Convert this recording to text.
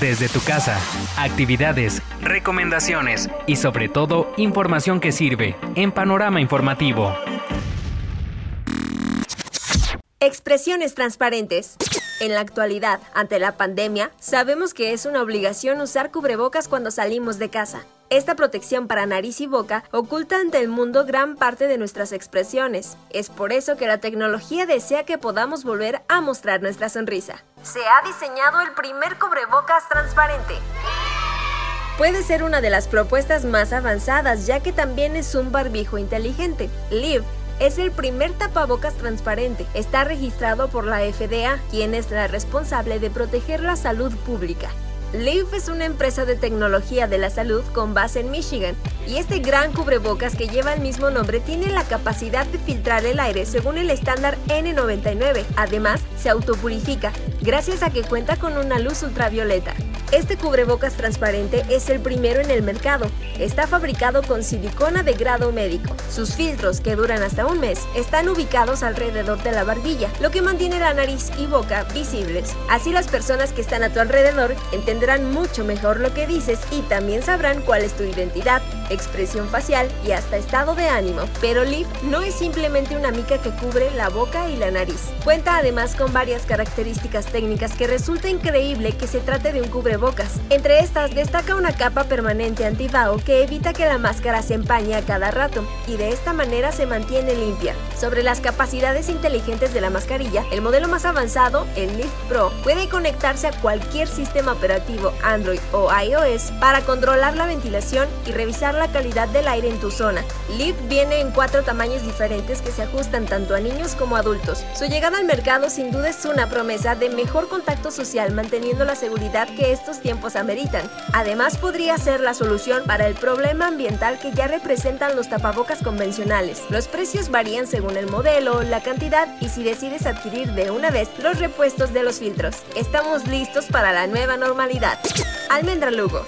desde tu casa. Actividades, recomendaciones y sobre todo información que sirve en Panorama Informativo. Expresiones transparentes. En la actualidad, ante la pandemia, sabemos que es una obligación usar cubrebocas cuando salimos de casa. Esta protección para nariz y boca oculta ante el mundo gran parte de nuestras expresiones. Es por eso que la tecnología desea que podamos volver a mostrar nuestra sonrisa. Se ha diseñado el primer cubrebocas transparente. Puede ser una de las propuestas más avanzadas ya que también es un barbijo inteligente. Live es el primer tapabocas transparente. Está registrado por la FDA, quien es la responsable de proteger la salud pública. Leaf es una empresa de tecnología de la salud con base en Michigan y este gran cubrebocas que lleva el mismo nombre tiene la capacidad de filtrar el aire según el estándar N99. Además, se autopurifica gracias a que cuenta con una luz ultravioleta. Este cubrebocas transparente es el primero en el mercado. Está fabricado con silicona de grado médico. Sus filtros, que duran hasta un mes, están ubicados alrededor de la barbilla, lo que mantiene la nariz y boca visibles. Así las personas que están a tu alrededor entenderán mucho mejor lo que dices y también sabrán cuál es tu identidad, expresión facial y hasta estado de ánimo. Pero Leaf no es simplemente una mica que cubre la boca y la nariz. Cuenta además con varias características técnicas que resulta increíble que se trate de un cubrebocas bocas. Entre estas destaca una capa permanente antibao que evita que la máscara se empañe a cada rato y de esta manera se mantiene limpia. Sobre las capacidades inteligentes de la mascarilla, el modelo más avanzado, el Lift Pro, puede conectarse a cualquier sistema operativo Android o iOS para controlar la ventilación y revisar la calidad del aire en tu zona. Lift viene en cuatro tamaños diferentes que se ajustan tanto a niños como adultos. Su llegada al mercado sin duda es una promesa de mejor contacto social manteniendo la seguridad que es estos tiempos ameritan. Además, podría ser la solución para el problema ambiental que ya representan los tapabocas convencionales. Los precios varían según el modelo, la cantidad y si decides adquirir de una vez los repuestos de los filtros. Estamos listos para la nueva normalidad. Almendra Lugo.